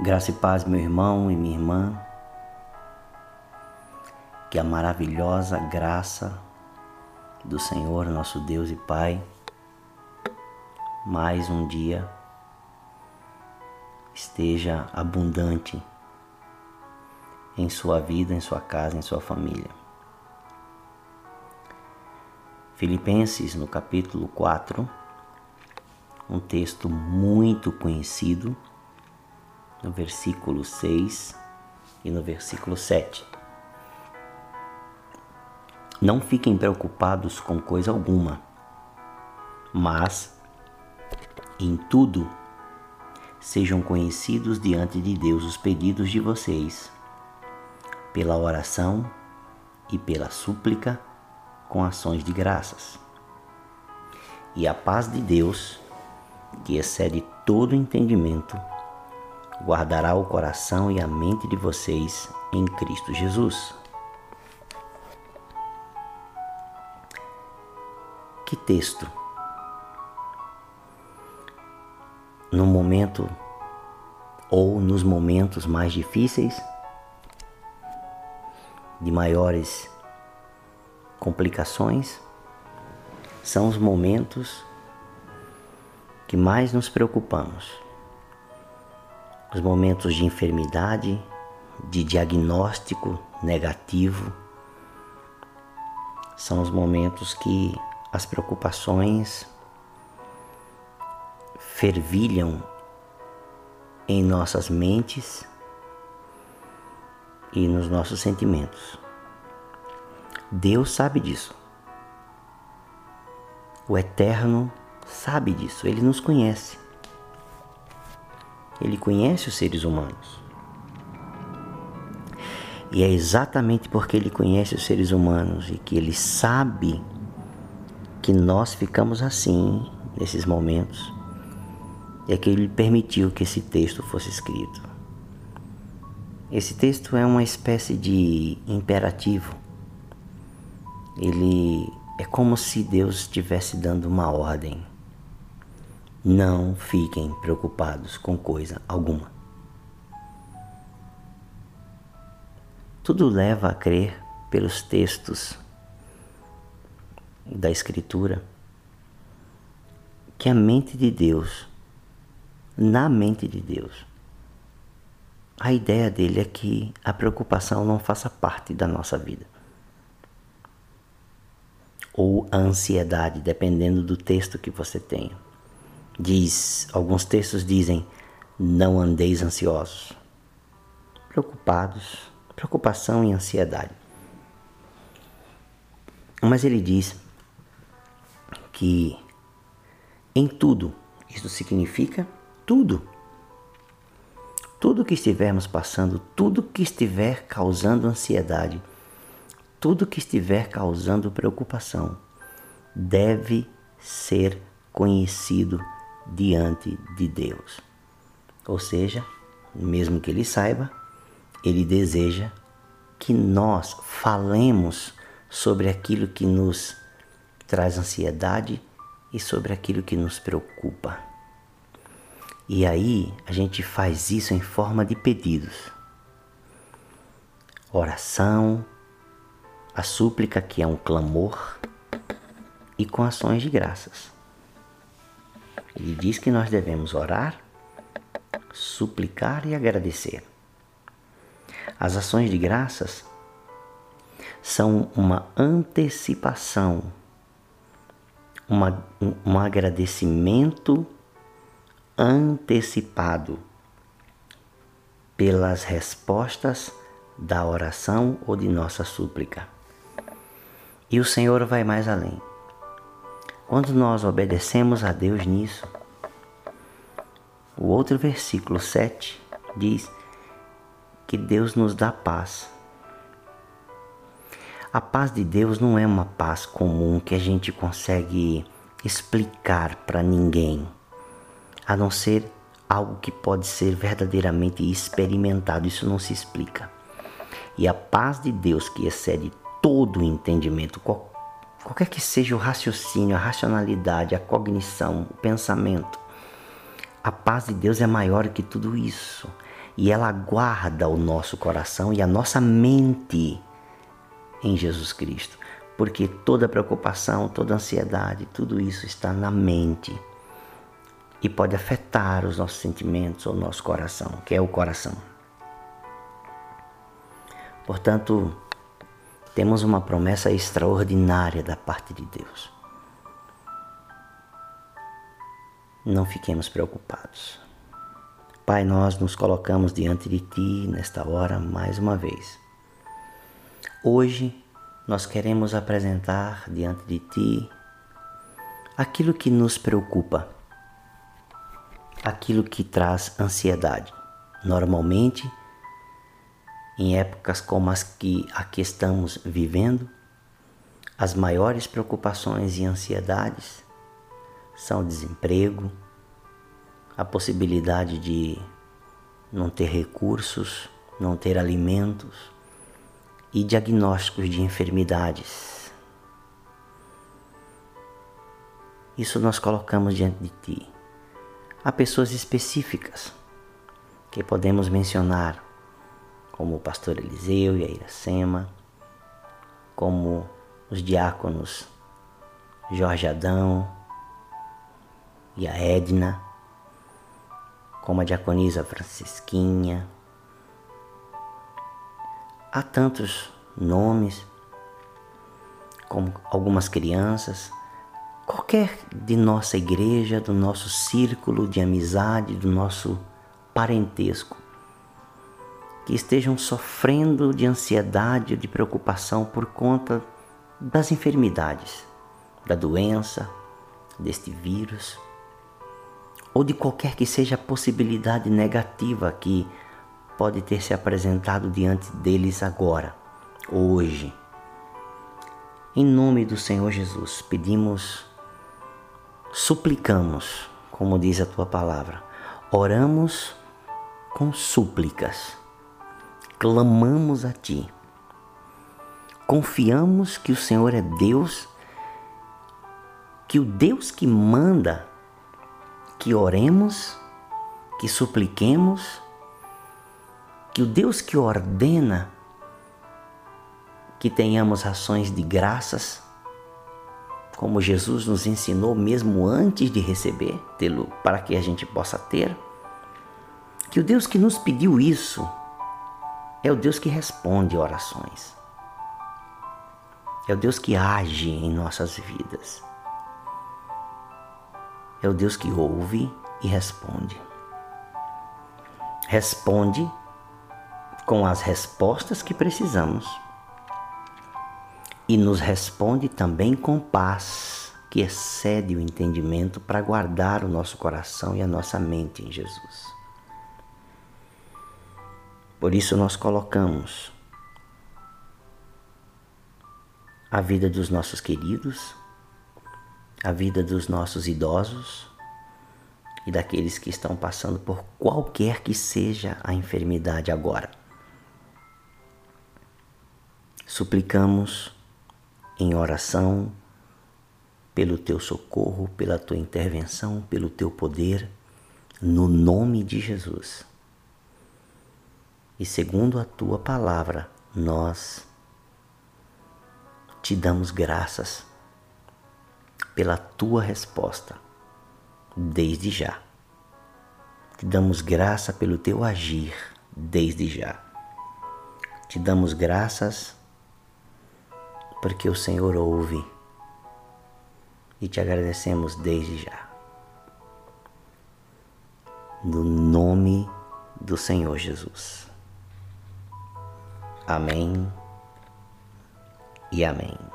Graça e paz, meu irmão e minha irmã. Que a maravilhosa graça do Senhor, nosso Deus e Pai, mais um dia esteja abundante em sua vida, em sua casa, em sua família. Filipenses, no capítulo 4, um texto muito conhecido no versículo 6 e no versículo 7. Não fiquem preocupados com coisa alguma, mas em tudo sejam conhecidos diante de Deus os pedidos de vocês, pela oração e pela súplica com ações de graças. E a paz de Deus, que excede todo entendimento, guardará o coração e a mente de vocês em Cristo Jesus. Que texto! No momento ou nos momentos mais difíceis, de maiores complicações, são os momentos que mais nos preocupamos os momentos de enfermidade, de diagnóstico negativo, são os momentos que as preocupações fervilham em nossas mentes e nos nossos sentimentos. Deus sabe disso. O Eterno sabe disso, Ele nos conhece. Ele conhece os seres humanos. E é exatamente porque ele conhece os seres humanos e que ele sabe que nós ficamos assim nesses momentos, é que ele permitiu que esse texto fosse escrito. Esse texto é uma espécie de imperativo. Ele é como se Deus estivesse dando uma ordem. Não fiquem preocupados com coisa alguma. Tudo leva a crer pelos textos da Escritura que a mente de Deus, na mente de Deus, a ideia dele é que a preocupação não faça parte da nossa vida. Ou a ansiedade, dependendo do texto que você tenha. Diz, alguns textos dizem: não andeis ansiosos, preocupados, preocupação e ansiedade. Mas ele diz que em tudo, isso significa tudo. Tudo que estivermos passando, tudo que estiver causando ansiedade, tudo que estiver causando preocupação, deve ser conhecido diante de Deus. Ou seja, mesmo que ele saiba, ele deseja que nós falemos sobre aquilo que nos traz ansiedade e sobre aquilo que nos preocupa. E aí a gente faz isso em forma de pedidos. Oração, a súplica que é um clamor e com ações de graças. Ele diz que nós devemos orar, suplicar e agradecer. As ações de graças são uma antecipação, uma, um agradecimento antecipado pelas respostas da oração ou de nossa súplica. E o Senhor vai mais além. Quando nós obedecemos a Deus nisso, o outro versículo 7 diz que Deus nos dá paz. A paz de Deus não é uma paz comum que a gente consegue explicar para ninguém, a não ser algo que pode ser verdadeiramente experimentado. Isso não se explica. E a paz de Deus que excede todo o entendimento, qualquer que seja o raciocínio, a racionalidade, a cognição, o pensamento, a paz de Deus é maior que tudo isso. e ela guarda o nosso coração e a nossa mente em Jesus Cristo. Porque toda preocupação, toda ansiedade, tudo isso está na mente e pode afetar os nossos sentimentos ou nosso coração, que é o coração. Portanto, temos uma promessa extraordinária da parte de Deus. Não fiquemos preocupados. Pai, nós nos colocamos diante de Ti nesta hora mais uma vez. Hoje nós queremos apresentar diante de Ti aquilo que nos preocupa, aquilo que traz ansiedade. Normalmente, em épocas como as que aqui estamos vivendo, as maiores preocupações e ansiedades são o desemprego, a possibilidade de não ter recursos, não ter alimentos e diagnósticos de enfermidades. Isso nós colocamos diante de ti. Há pessoas específicas que podemos mencionar, como o pastor Eliseu e a Iracema, como os diáconos Jorge Adão e a Edna como a diaconisa Francisquinha. Há tantos nomes, como algumas crianças, qualquer de nossa igreja, do nosso círculo de amizade, do nosso parentesco, que estejam sofrendo de ansiedade, de preocupação por conta das enfermidades, da doença, deste vírus ou de qualquer que seja a possibilidade negativa que pode ter se apresentado diante deles agora, hoje. Em nome do Senhor Jesus, pedimos, suplicamos, como diz a tua palavra, oramos com súplicas, clamamos a ti, confiamos que o Senhor é Deus, que o Deus que manda que oremos, que supliquemos, que o Deus que ordena que tenhamos ações de graças, como Jesus nos ensinou mesmo antes de receber, tê-lo para que a gente possa ter, que o Deus que nos pediu isso é o Deus que responde orações. É o Deus que age em nossas vidas é o Deus que ouve e responde. Responde com as respostas que precisamos e nos responde também com paz que excede o entendimento para guardar o nosso coração e a nossa mente em Jesus. Por isso nós colocamos a vida dos nossos queridos a vida dos nossos idosos e daqueles que estão passando por qualquer que seja a enfermidade agora. Suplicamos em oração pelo teu socorro, pela tua intervenção, pelo teu poder, no nome de Jesus. E segundo a tua palavra, nós te damos graças pela tua resposta, desde já. Te damos graça pelo teu agir, desde já. Te damos graças porque o Senhor ouve e te agradecemos desde já. No nome do Senhor Jesus. Amém e amém.